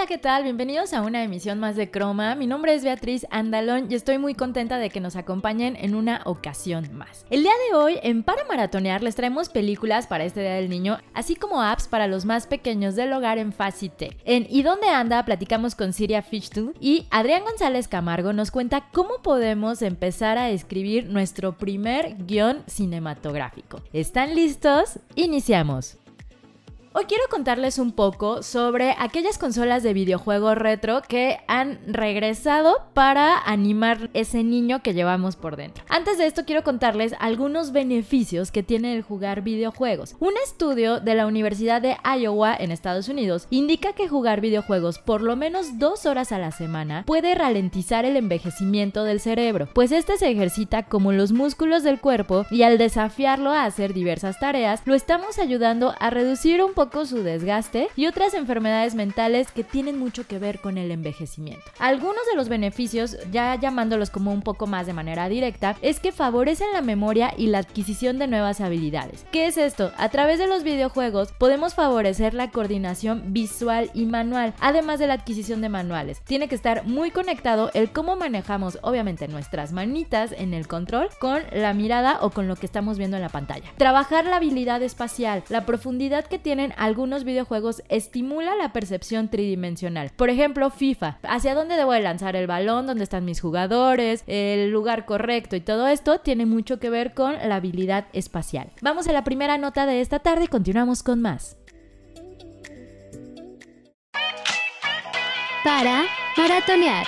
Hola, ¿qué tal? Bienvenidos a una emisión más de Croma. Mi nombre es Beatriz Andalón y estoy muy contenta de que nos acompañen en una ocasión más. El día de hoy, en Para Maratonear, les traemos películas para este Día del Niño, así como apps para los más pequeños del hogar en Facitech. En ¿Y dónde anda? platicamos con Siria Fichtu y Adrián González Camargo nos cuenta cómo podemos empezar a escribir nuestro primer guion cinematográfico. ¿Están listos? Iniciamos. Hoy quiero contarles un poco sobre aquellas consolas de videojuegos retro que han regresado para animar ese niño que llevamos por dentro. Antes de esto quiero contarles algunos beneficios que tiene el jugar videojuegos. Un estudio de la Universidad de Iowa en Estados Unidos indica que jugar videojuegos por lo menos dos horas a la semana puede ralentizar el envejecimiento del cerebro, pues este se ejercita como los músculos del cuerpo y al desafiarlo a hacer diversas tareas, lo estamos ayudando a reducir un poco su desgaste y otras enfermedades mentales que tienen mucho que ver con el envejecimiento. Algunos de los beneficios, ya llamándolos como un poco más de manera directa, es que favorecen la memoria y la adquisición de nuevas habilidades. ¿Qué es esto? A través de los videojuegos podemos favorecer la coordinación visual y manual, además de la adquisición de manuales. Tiene que estar muy conectado el cómo manejamos obviamente nuestras manitas en el control con la mirada o con lo que estamos viendo en la pantalla. Trabajar la habilidad espacial, la profundidad que tienen algunos videojuegos estimula la percepción tridimensional. Por ejemplo, FIFA. ¿Hacia dónde debo de lanzar el balón? ¿Dónde están mis jugadores? El lugar correcto y todo esto tiene mucho que ver con la habilidad espacial. Vamos a la primera nota de esta tarde y continuamos con más. Para maratonear.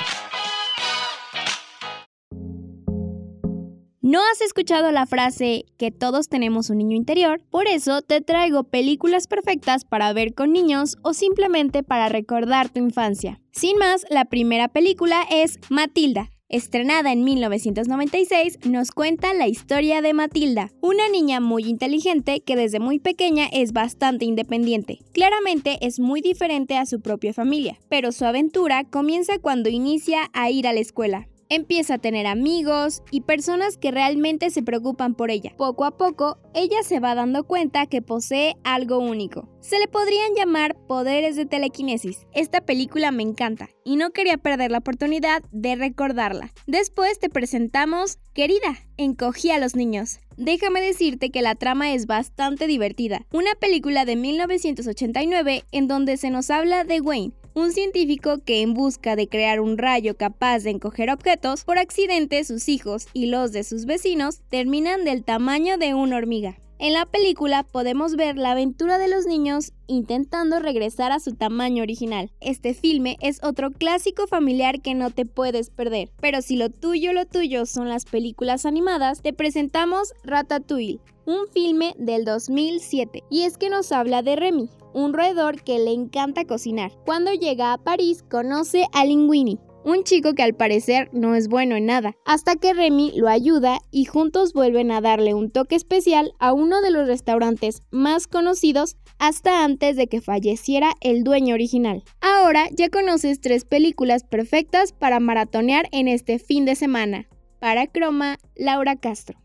¿No has escuchado la frase que todos tenemos un niño interior? Por eso te traigo películas perfectas para ver con niños o simplemente para recordar tu infancia. Sin más, la primera película es Matilda. Estrenada en 1996, nos cuenta la historia de Matilda, una niña muy inteligente que desde muy pequeña es bastante independiente. Claramente es muy diferente a su propia familia, pero su aventura comienza cuando inicia a ir a la escuela empieza a tener amigos y personas que realmente se preocupan por ella. Poco a poco, ella se va dando cuenta que posee algo único. Se le podrían llamar poderes de telequinesis. Esta película me encanta y no quería perder la oportunidad de recordarla. Después te presentamos Querida, encogí a los niños. Déjame decirte que la trama es bastante divertida. Una película de 1989 en donde se nos habla de Wayne, un científico que en busca de crear un rayo capaz de encoger objetos, por accidente sus hijos y los de sus vecinos terminan del tamaño de una hormiga. En la película podemos ver la aventura de los niños intentando regresar a su tamaño original. Este filme es otro clásico familiar que no te puedes perder. Pero si lo tuyo, lo tuyo son las películas animadas, te presentamos Ratatouille, un filme del 2007. Y es que nos habla de Remy, un roedor que le encanta cocinar. Cuando llega a París conoce a Linguini, un chico que al parecer no es bueno en nada, hasta que Remy lo ayuda y juntos vuelven a darle un toque especial a uno de los restaurantes más conocidos hasta antes de que falleciera el dueño original. Ahora ya conoces tres películas perfectas para maratonear en este fin de semana. Para Croma, Laura Castro.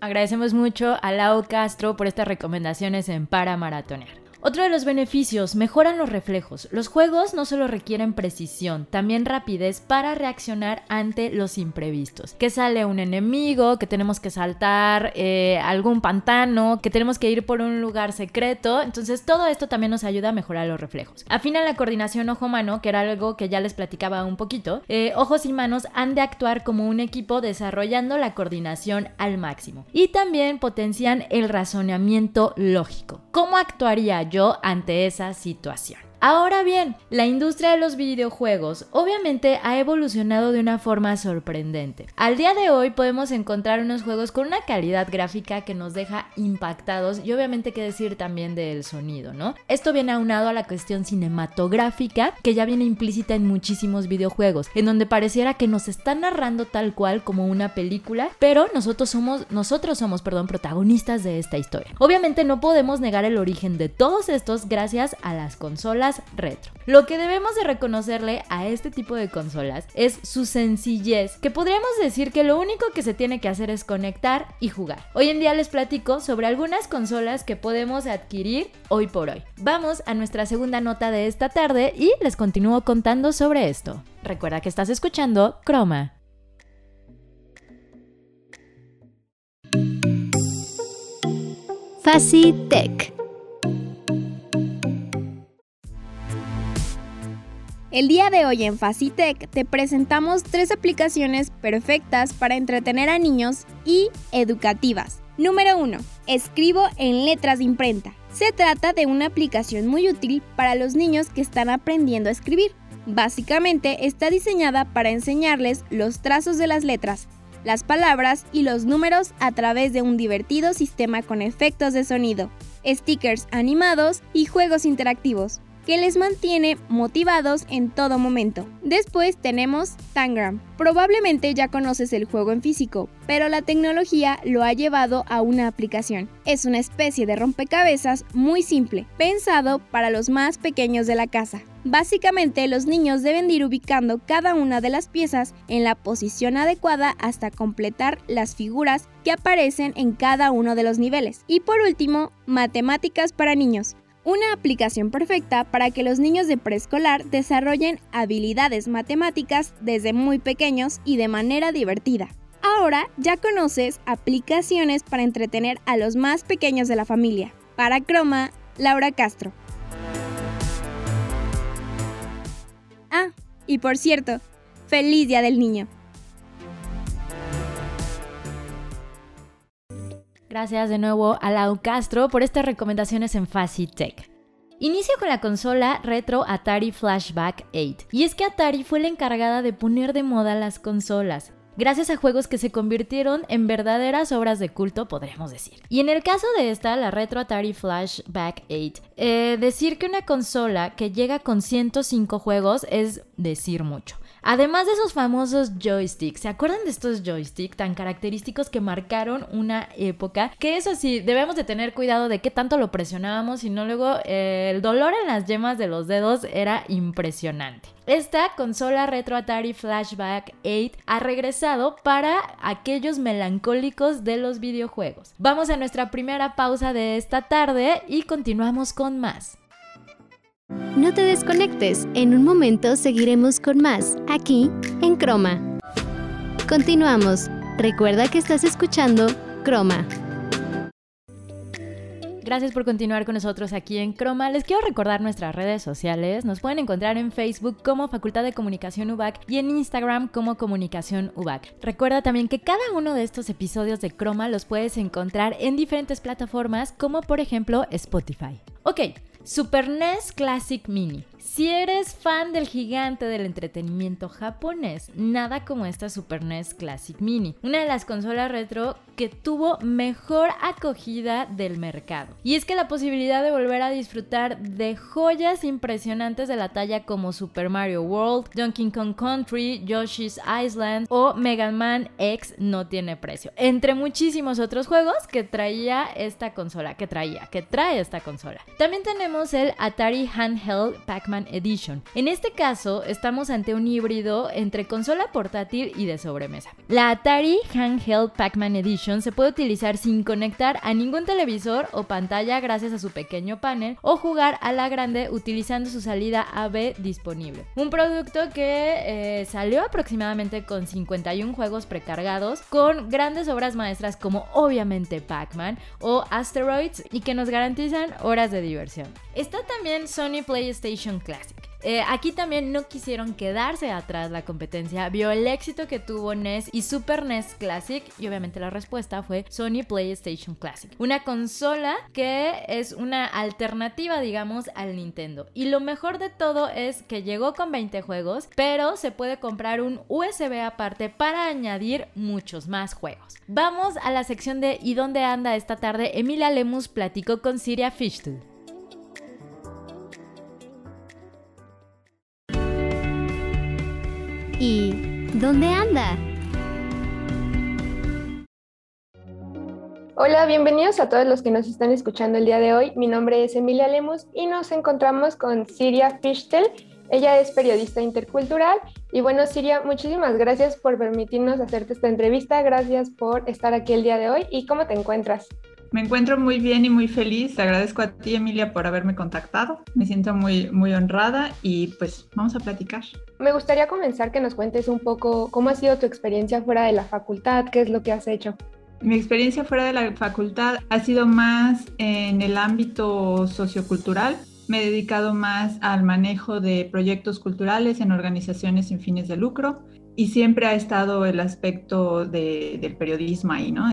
Agradecemos mucho a Lau Castro por estas recomendaciones en Para Maratonear. Otro de los beneficios, mejoran los reflejos. Los juegos no solo requieren precisión, también rapidez para reaccionar ante los imprevistos. Que sale un enemigo, que tenemos que saltar eh, algún pantano, que tenemos que ir por un lugar secreto. Entonces todo esto también nos ayuda a mejorar los reflejos. Afina la coordinación ojo-mano, que era algo que ya les platicaba un poquito. Eh, ojos y manos han de actuar como un equipo desarrollando la coordinación al máximo. Y también potencian el razonamiento lógico. ¿Cómo actuaría yo ante esa situación. Ahora bien, la industria de los videojuegos obviamente ha evolucionado de una forma sorprendente. Al día de hoy podemos encontrar unos juegos con una calidad gráfica que nos deja impactados y obviamente qué decir también del sonido, ¿no? Esto viene aunado a la cuestión cinematográfica que ya viene implícita en muchísimos videojuegos, en donde pareciera que nos están narrando tal cual como una película, pero nosotros somos nosotros somos, perdón, protagonistas de esta historia. Obviamente no podemos negar el origen de todos estos gracias a las consolas retro. Lo que debemos de reconocerle a este tipo de consolas es su sencillez, que podríamos decir que lo único que se tiene que hacer es conectar y jugar. Hoy en día les platico sobre algunas consolas que podemos adquirir hoy por hoy. Vamos a nuestra segunda nota de esta tarde y les continúo contando sobre esto. Recuerda que estás escuchando Chroma. Facitech. El día de hoy en Facitech te presentamos tres aplicaciones perfectas para entretener a niños y educativas. Número 1. Escribo en letras de imprenta. Se trata de una aplicación muy útil para los niños que están aprendiendo a escribir. Básicamente está diseñada para enseñarles los trazos de las letras, las palabras y los números a través de un divertido sistema con efectos de sonido, stickers animados y juegos interactivos que les mantiene motivados en todo momento. Después tenemos Tangram. Probablemente ya conoces el juego en físico, pero la tecnología lo ha llevado a una aplicación. Es una especie de rompecabezas muy simple, pensado para los más pequeños de la casa. Básicamente los niños deben ir ubicando cada una de las piezas en la posición adecuada hasta completar las figuras que aparecen en cada uno de los niveles. Y por último, matemáticas para niños. Una aplicación perfecta para que los niños de preescolar desarrollen habilidades matemáticas desde muy pequeños y de manera divertida. Ahora ya conoces aplicaciones para entretener a los más pequeños de la familia. Para Croma, Laura Castro. Ah, y por cierto, feliz Día del Niño. Gracias de nuevo a Lau Castro por estas recomendaciones en Facitech. Inicio con la consola retro Atari Flashback 8. Y es que Atari fue la encargada de poner de moda las consolas, gracias a juegos que se convirtieron en verdaderas obras de culto, podríamos decir. Y en el caso de esta, la retro Atari Flashback 8, eh, decir que una consola que llega con 105 juegos es decir mucho. Además de esos famosos joysticks, ¿se acuerdan de estos joysticks tan característicos que marcaron una época? Que eso sí, debemos de tener cuidado de qué tanto lo presionábamos, y no luego eh, el dolor en las yemas de los dedos era impresionante. Esta consola retro Atari Flashback 8 ha regresado para aquellos melancólicos de los videojuegos. Vamos a nuestra primera pausa de esta tarde y continuamos con más. No te desconectes, en un momento seguiremos con más, aquí en Croma. Continuamos. Recuerda que estás escuchando Croma. Gracias por continuar con nosotros aquí en Croma. Les quiero recordar nuestras redes sociales. Nos pueden encontrar en Facebook como Facultad de Comunicación UBAC y en Instagram como Comunicación UBAC. Recuerda también que cada uno de estos episodios de Croma los puedes encontrar en diferentes plataformas como por ejemplo Spotify. Ok, Super NES Classic Mini. Si eres fan del gigante del entretenimiento japonés, nada como esta Super NES Classic Mini, una de las consolas retro que tuvo mejor acogida del mercado. Y es que la posibilidad de volver a disfrutar de joyas impresionantes de la talla como Super Mario World, Donkey Kong Country, Yoshi's Island o Mega Man X no tiene precio, entre muchísimos otros juegos que traía esta consola, que traía, que trae esta consola. También tenemos el Atari Handheld Pac-Man Edition. En este caso, estamos ante un híbrido entre consola portátil y de sobremesa. La Atari Handheld Pac-Man Edition se puede utilizar sin conectar a ningún televisor o pantalla gracias a su pequeño panel o jugar a la grande utilizando su salida AB disponible. Un producto que eh, salió aproximadamente con 51 juegos precargados con grandes obras maestras como obviamente Pac-Man o Asteroids y que nos garantizan horas de diversión. Está también Sony PlayStation Classic Eh, aquí también no quisieron quedarse atrás la competencia, vio el éxito que tuvo NES y Super NES Classic y obviamente la respuesta fue Sony PlayStation Classic, una consola que es una alternativa digamos al Nintendo. Y lo mejor de todo es que llegó con 20 juegos, pero se puede comprar un USB aparte para añadir muchos más juegos. Vamos a la sección de ¿Y dónde anda esta tarde? Emilia Lemus platicó con Siria Fishtul. ¿Y dónde anda? Hola, bienvenidos a todos los que nos están escuchando el día de hoy. Mi nombre es Emilia Lemus y nos encontramos con Siria Fischtel. Ella es periodista intercultural. Y bueno, Siria, muchísimas gracias por permitirnos hacerte esta entrevista. Gracias por estar aquí el día de hoy. ¿Y cómo te encuentras? Me encuentro muy bien y muy feliz. Te agradezco a ti, Emilia, por haberme contactado. Me siento muy, muy honrada y pues vamos a platicar. Me gustaría comenzar que nos cuentes un poco cómo ha sido tu experiencia fuera de la facultad, qué es lo que has hecho. Mi experiencia fuera de la facultad ha sido más en el ámbito sociocultural. Me he dedicado más al manejo de proyectos culturales en organizaciones sin fines de lucro y siempre ha estado el aspecto de, del periodismo ahí, ¿no?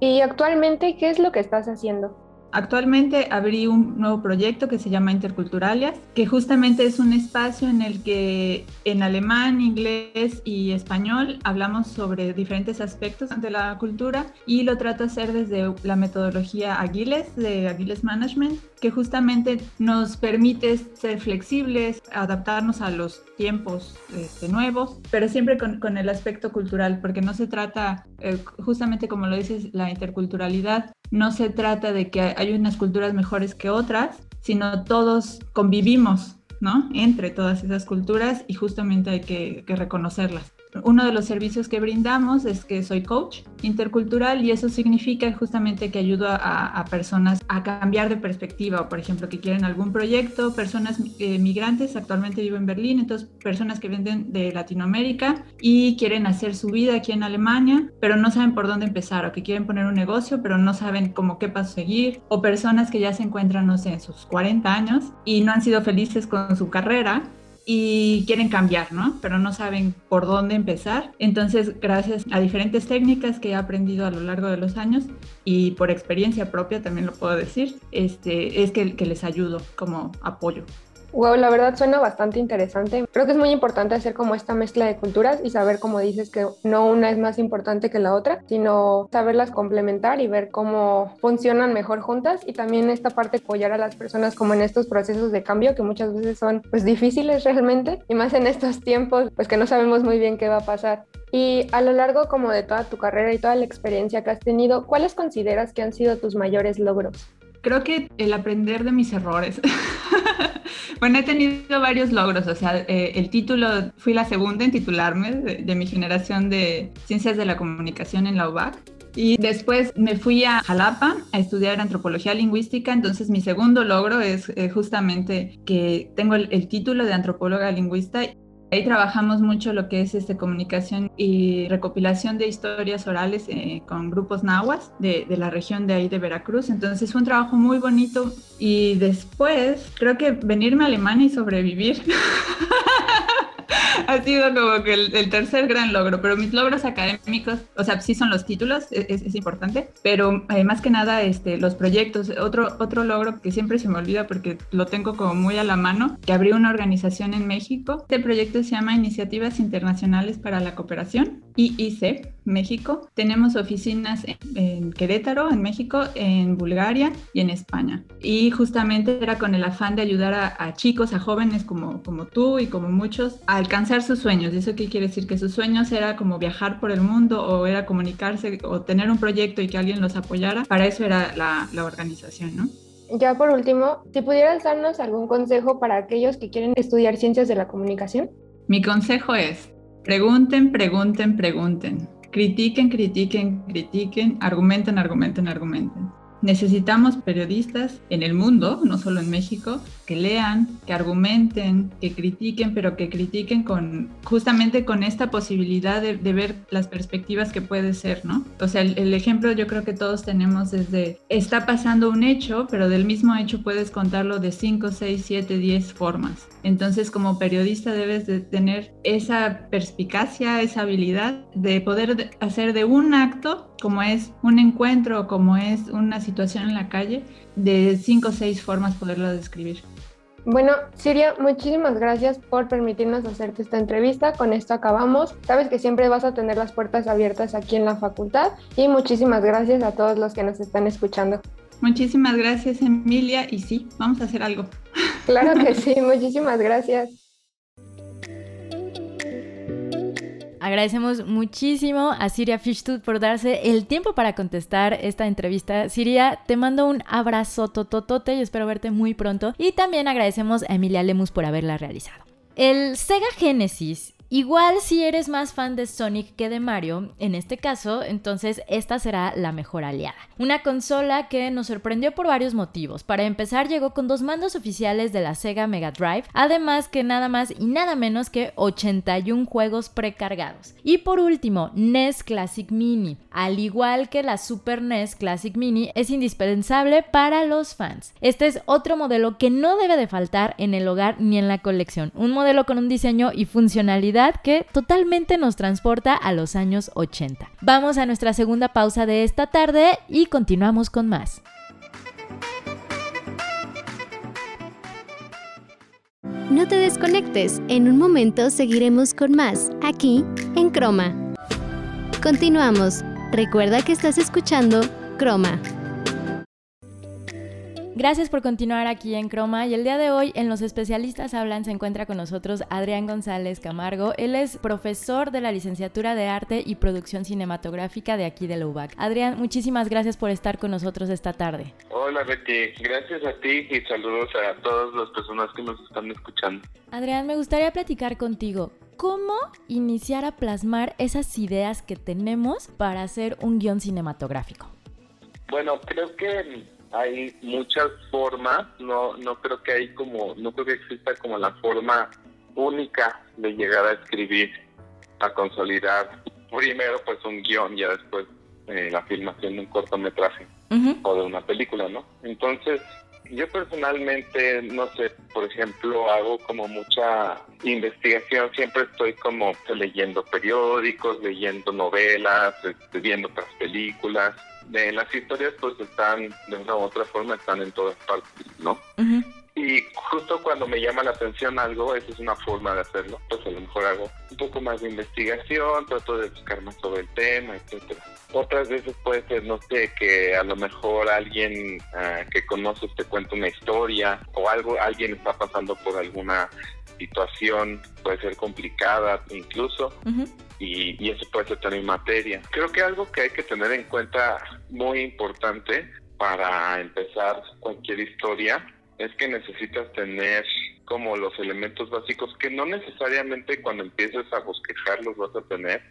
¿Y actualmente qué es lo que estás haciendo? Actualmente abrí un nuevo proyecto que se llama Interculturalias, que justamente es un espacio en el que en alemán, inglés y español hablamos sobre diferentes aspectos de la cultura y lo trato de hacer desde la metodología Agiles, de Agiles Management, que justamente nos permite ser flexibles, adaptarnos a los tiempos este, nuevos, pero siempre con, el aspecto cultural, porque no se trata, eh, justamente como lo dices, la interculturalidad, no se trata de que hay unas culturas mejores que otras, sino todos convivimos, ¿no? Entre todas esas culturas y justamente hay que reconocerlas. Uno de los servicios que brindamos es que soy coach intercultural y eso significa justamente que ayudo a, personas a cambiar de perspectiva o por ejemplo que quieren algún proyecto, personas eh, migrantes, actualmente vivo en Berlín, entonces personas que vienen de Latinoamérica y quieren hacer su vida aquí en Alemania, pero no saben por dónde empezar o que quieren poner un negocio, pero no saben cómo qué paso seguir. O personas que ya se encuentran, no sé, en sus 40 años y no han sido felices con su carrera y quieren cambiar, ¿no? Pero no saben por dónde empezar. Entonces, gracias a diferentes técnicas que he aprendido a lo largo de los años y por experiencia propia también lo puedo decir, este, es que, que les ayudo como apoyo. Wow, la verdad suena bastante interesante. Creo que es muy importante hacer como esta mezcla de culturas y saber, como dices, que no una es más importante que la otra, sino saberlas complementar y ver cómo funcionan mejor juntas y también esta parte apoyar a las personas como en estos procesos de cambio que muchas veces son pues difíciles realmente y más en estos tiempos pues que no sabemos muy bien qué va a pasar. Y a lo largo como de toda tu carrera y toda la experiencia que has tenido, ¿cuáles consideras que han sido tus mayores logros? Creo que el aprender de mis errores. Bueno, he tenido varios logros, o sea, eh, el título, fui la segunda en titularme de, mi generación de Ciencias de la Comunicación en la UBAC. Y después me fui a Jalapa a estudiar antropología lingüística, entonces mi segundo logro es eh, justamente que tengo el, el título de antropóloga lingüista Ahí trabajamos mucho lo que es este, comunicación y recopilación de historias orales eh, con grupos nahuas de, de, la región de ahí de Veracruz. Entonces fue un trabajo muy bonito y después creo que venirme a Alemania y sobrevivir ha sido como que el, tercer gran logro, pero mis logros académicos, o sea, sí son los títulos, e, es, importante, pero eh, más que nada este, los proyectos. Otro, otro logro que siempre se me olvida porque lo tengo como muy a la mano, que abrió una organización en México. Este proyecto se llama Iniciativas Internacionales para la Cooperación, IIC, México. Tenemos oficinas en, Querétaro, en México, en Bulgaria y en España. Y justamente era con el afán de ayudar a, a chicos, a jóvenes como, como tú y como muchos, a alcanzar sus sueños. ¿Y eso qué quiere decir? Que sus sueños era como viajar por el mundo o era comunicarse o tener un proyecto y que alguien los apoyara. Para eso era la, la organización, ¿no? Ya por último, si pudieras darnos algún consejo para aquellos que quieren estudiar ciencias de la comunicación. Mi consejo es, pregunten, pregunten, pregunten. Critiquen, critiquen, critiquen, argumenten, argumenten, argumenten. necesitamos periodistas en el mundo, no solo en México, que lean, que argumenten, que critiquen, pero que critiquen con justamente con esta posibilidad de, ver las perspectivas que puede ser, ¿no? O sea, el, el, ejemplo yo creo que todos tenemos desde está pasando un hecho, pero del mismo hecho puedes contarlo de 5, 6, 7, 10 formas. Entonces, como periodista debes de tener esa perspicacia, esa habilidad de poder hacer de un acto, como es un encuentro, como es una situación en la calle, de cinco o seis formas poderlo describir. Bueno, Siria, muchísimas gracias por permitirnos hacerte esta entrevista. Con esto acabamos. Sabes que siempre vas a tener las puertas abiertas aquí en la facultad y muchísimas gracias a todos los que nos están escuchando. Muchísimas gracias, Emilia. Y sí, vamos a hacer algo. Claro que sí, muchísimas gracias. Agradecemos muchísimo a Siria Fishtut por darse el tiempo para contestar esta entrevista. Siria, te mando un abrazo tototote y espero verte muy pronto. Y también agradecemos a Emilia Lemus por haberla realizado. El Sega Genesis Igual si eres más fan de Sonic que de Mario, en este caso, entonces esta será la mejor aliada. Una consola que nos sorprendió por varios motivos. Para empezar, llegó con dos mandos oficiales de la Sega Mega Drive, además que nada más y nada menos que 81 juegos precargados. Y por último, NES Classic Mini. Al igual que la Super NES Classic Mini, es indispensable para los fans. Este es otro modelo que no debe de faltar en el hogar ni en la colección. Un modelo con un diseño y funcionalidad que totalmente nos transporta a los años 80. Vamos a nuestra segunda pausa de esta tarde y continuamos con más. No te desconectes, en un momento seguiremos con más, aquí en Croma. Continuamos. Recuerda que estás escuchando Croma. Gracias por continuar aquí en Croma y el día de hoy en Los Especialistas Hablan se encuentra con nosotros Adrián González Camargo. Él es profesor de la licenciatura de Arte y Producción Cinematográfica de aquí de la UBAC. Adrián, muchísimas gracias por estar con nosotros esta tarde. Hola Betty, gracias a ti y saludos a todas las personas que nos están escuchando. Adrián, me gustaría platicar contigo. ¿Cómo iniciar a plasmar esas ideas que tenemos para hacer un guion cinematográfico? Bueno, creo que hay muchas formas, no, no creo que hay como, no creo que exista como la forma única de llegar a escribir, a consolidar primero pues un guion, ya después eh, la filmación de un cortometraje o de una película, ¿no? Entonces, yo personalmente, no sé, por ejemplo, hago como mucha investigación, siempre estoy como leyendo periódicos, leyendo novelas, este, viendo otras películas, de las historias pues están de una u otra forma están en todas partes, ¿no? Y justo cuando me llama la atención algo, esa es una forma de hacerlo. Pues a lo mejor hago un poco más de investigación, trato de buscar más sobre el tema, etcétera. Otras veces puede ser, no sé, que a lo mejor alguien ah, que conoces te cuenta una historia o algo, alguien está pasando por alguna situación, puede ser complicada incluso, y, eso puede ser también materia. Creo que algo que hay que tener en cuenta muy importante para empezar cualquier historia es que necesitas tener como los elementos básicos que no necesariamente cuando empieces a bosquejar los vas a tener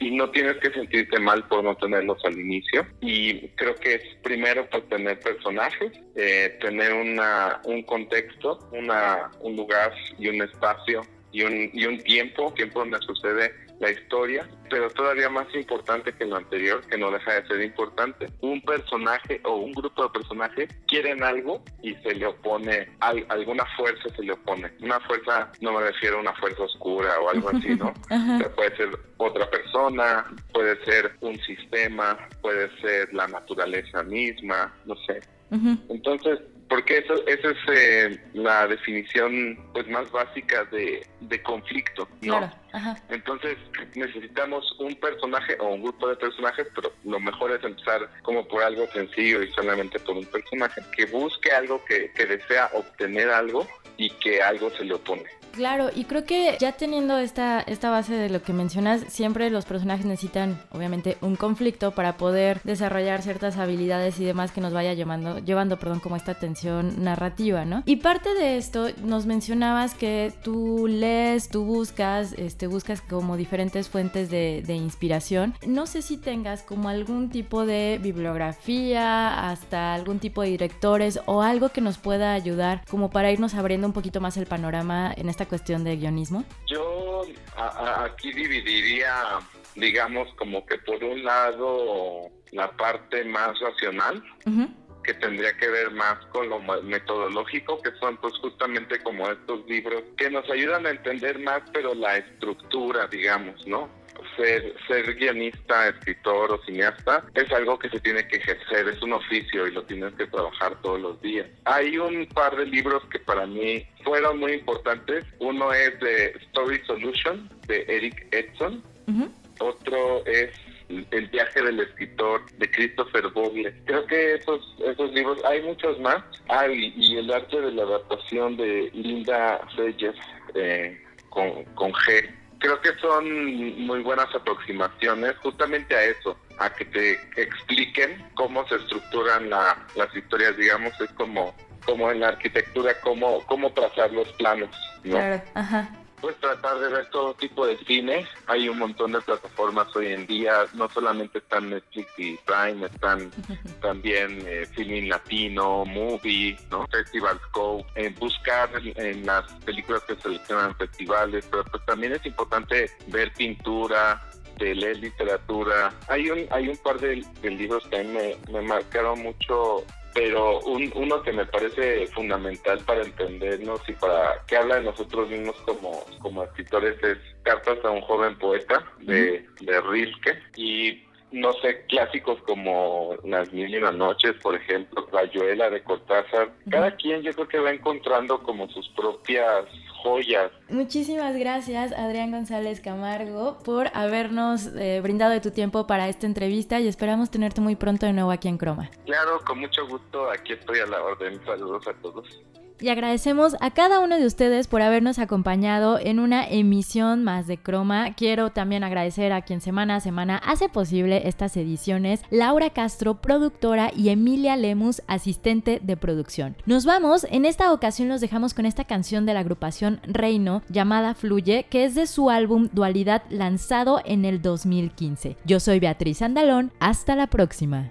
y no tienes que sentirte mal por no tenerlos al inicio. Y creo que es primero pues tener personajes eh, tener una un contexto una un lugar y un espacio y un, y un tiempo. Tiempo donde sucede la historia, pero todavía más importante que lo anterior, que no deja de ser importante. Un personaje o un grupo de personajes quieren algo y se le opone, alguna fuerza se le opone. Una fuerza, no me refiero a una fuerza oscura o algo así, ¿no? puede ser otra persona, puede ser un sistema, puede ser la naturaleza misma, no sé. Entonces, porque eso, esa es eh, la definición pues más básica de, conflicto, ¿no? Entonces necesitamos un personaje o un grupo de personajes, pero lo mejor es empezar como por algo sencillo y solamente por un personaje que busque algo que, que desea obtener algo y que algo se le opone. Claro, y creo que ya teniendo esta, esta base de lo que mencionas, siempre los personajes necesitan, obviamente, un conflicto para poder desarrollar ciertas habilidades y demás que nos vaya llevando, llevando perdón, como esta tensión narrativa, ¿no? Y parte de esto, nos mencionabas que tú lees, tú buscas, este, buscas como diferentes fuentes de, de inspiración. No sé si tengas como algún tipo de bibliografía, hasta algún tipo de directores o algo que nos pueda ayudar como para irnos abriendo un poquito más el panorama en esta cuestión de guionismo? Yo aquí dividiría, digamos, como que por un lado la parte más racional, que tendría que ver más con lo metodológico, que son pues justamente como estos libros que nos ayudan a entender más, pero la estructura, digamos, ¿no? Ser, ser guionista, escritor o cineasta es algo que se tiene que ejercer, es un oficio y lo tienes que trabajar todos los días. Hay un par de libros que para mí fueron muy importantes. Uno es de Story Solution de Eric Edson. Otro es el viaje del escritor de Christopher Bogle. Creo que esos esos libros, hay muchos más. Ah, y, el arte de la adaptación de Linda Reyes eh, con, con G creo que son muy buenas aproximaciones justamente a eso, a que te expliquen cómo se estructuran las historias, digamos, es como como en la arquitectura, cómo, cómo trazar los planos. Claro, ajá pues tratar de ver todo tipo de cine. Hay un montón de plataformas hoy en día, no solamente están Netflix y Prime, están también eh, Filming Latino, Movie, ¿no? Festival Go, eh, buscar en, las películas que seleccionan festivales, pero pues también es importante ver pintura, de leer literatura. Hay un hay un par de, libros que a mí me, me marcaron mucho pero un, uno que me parece fundamental para entendernos y para que habla de nosotros mismos como, como escritores es Cartas a un joven poeta de, de Rilke. Y no sé, clásicos como Las Mil y las Noches, por ejemplo, Rayuela de Cortázar. Cada quien yo creo que va encontrando como sus propias joyas. Muchísimas gracias, Adrián González Camargo, por habernos eh, brindado de tu tiempo para esta entrevista y esperamos tenerte muy pronto de nuevo aquí en Croma. Claro, con mucho gusto, aquí estoy a la orden. Saludos a todos y agradecemos a cada uno de ustedes por habernos acompañado en una emisión más de Croma. Quiero también agradecer a quien semana a semana hace posible estas ediciones, Laura Castro, productora, y Emilia Lemus, asistente de producción. Nos vamos, en esta ocasión los dejamos con esta canción de la agrupación Reino llamada Fluye, que es de su álbum Dualidad lanzado en el 2015. Yo soy Beatriz Andalón, hasta la próxima.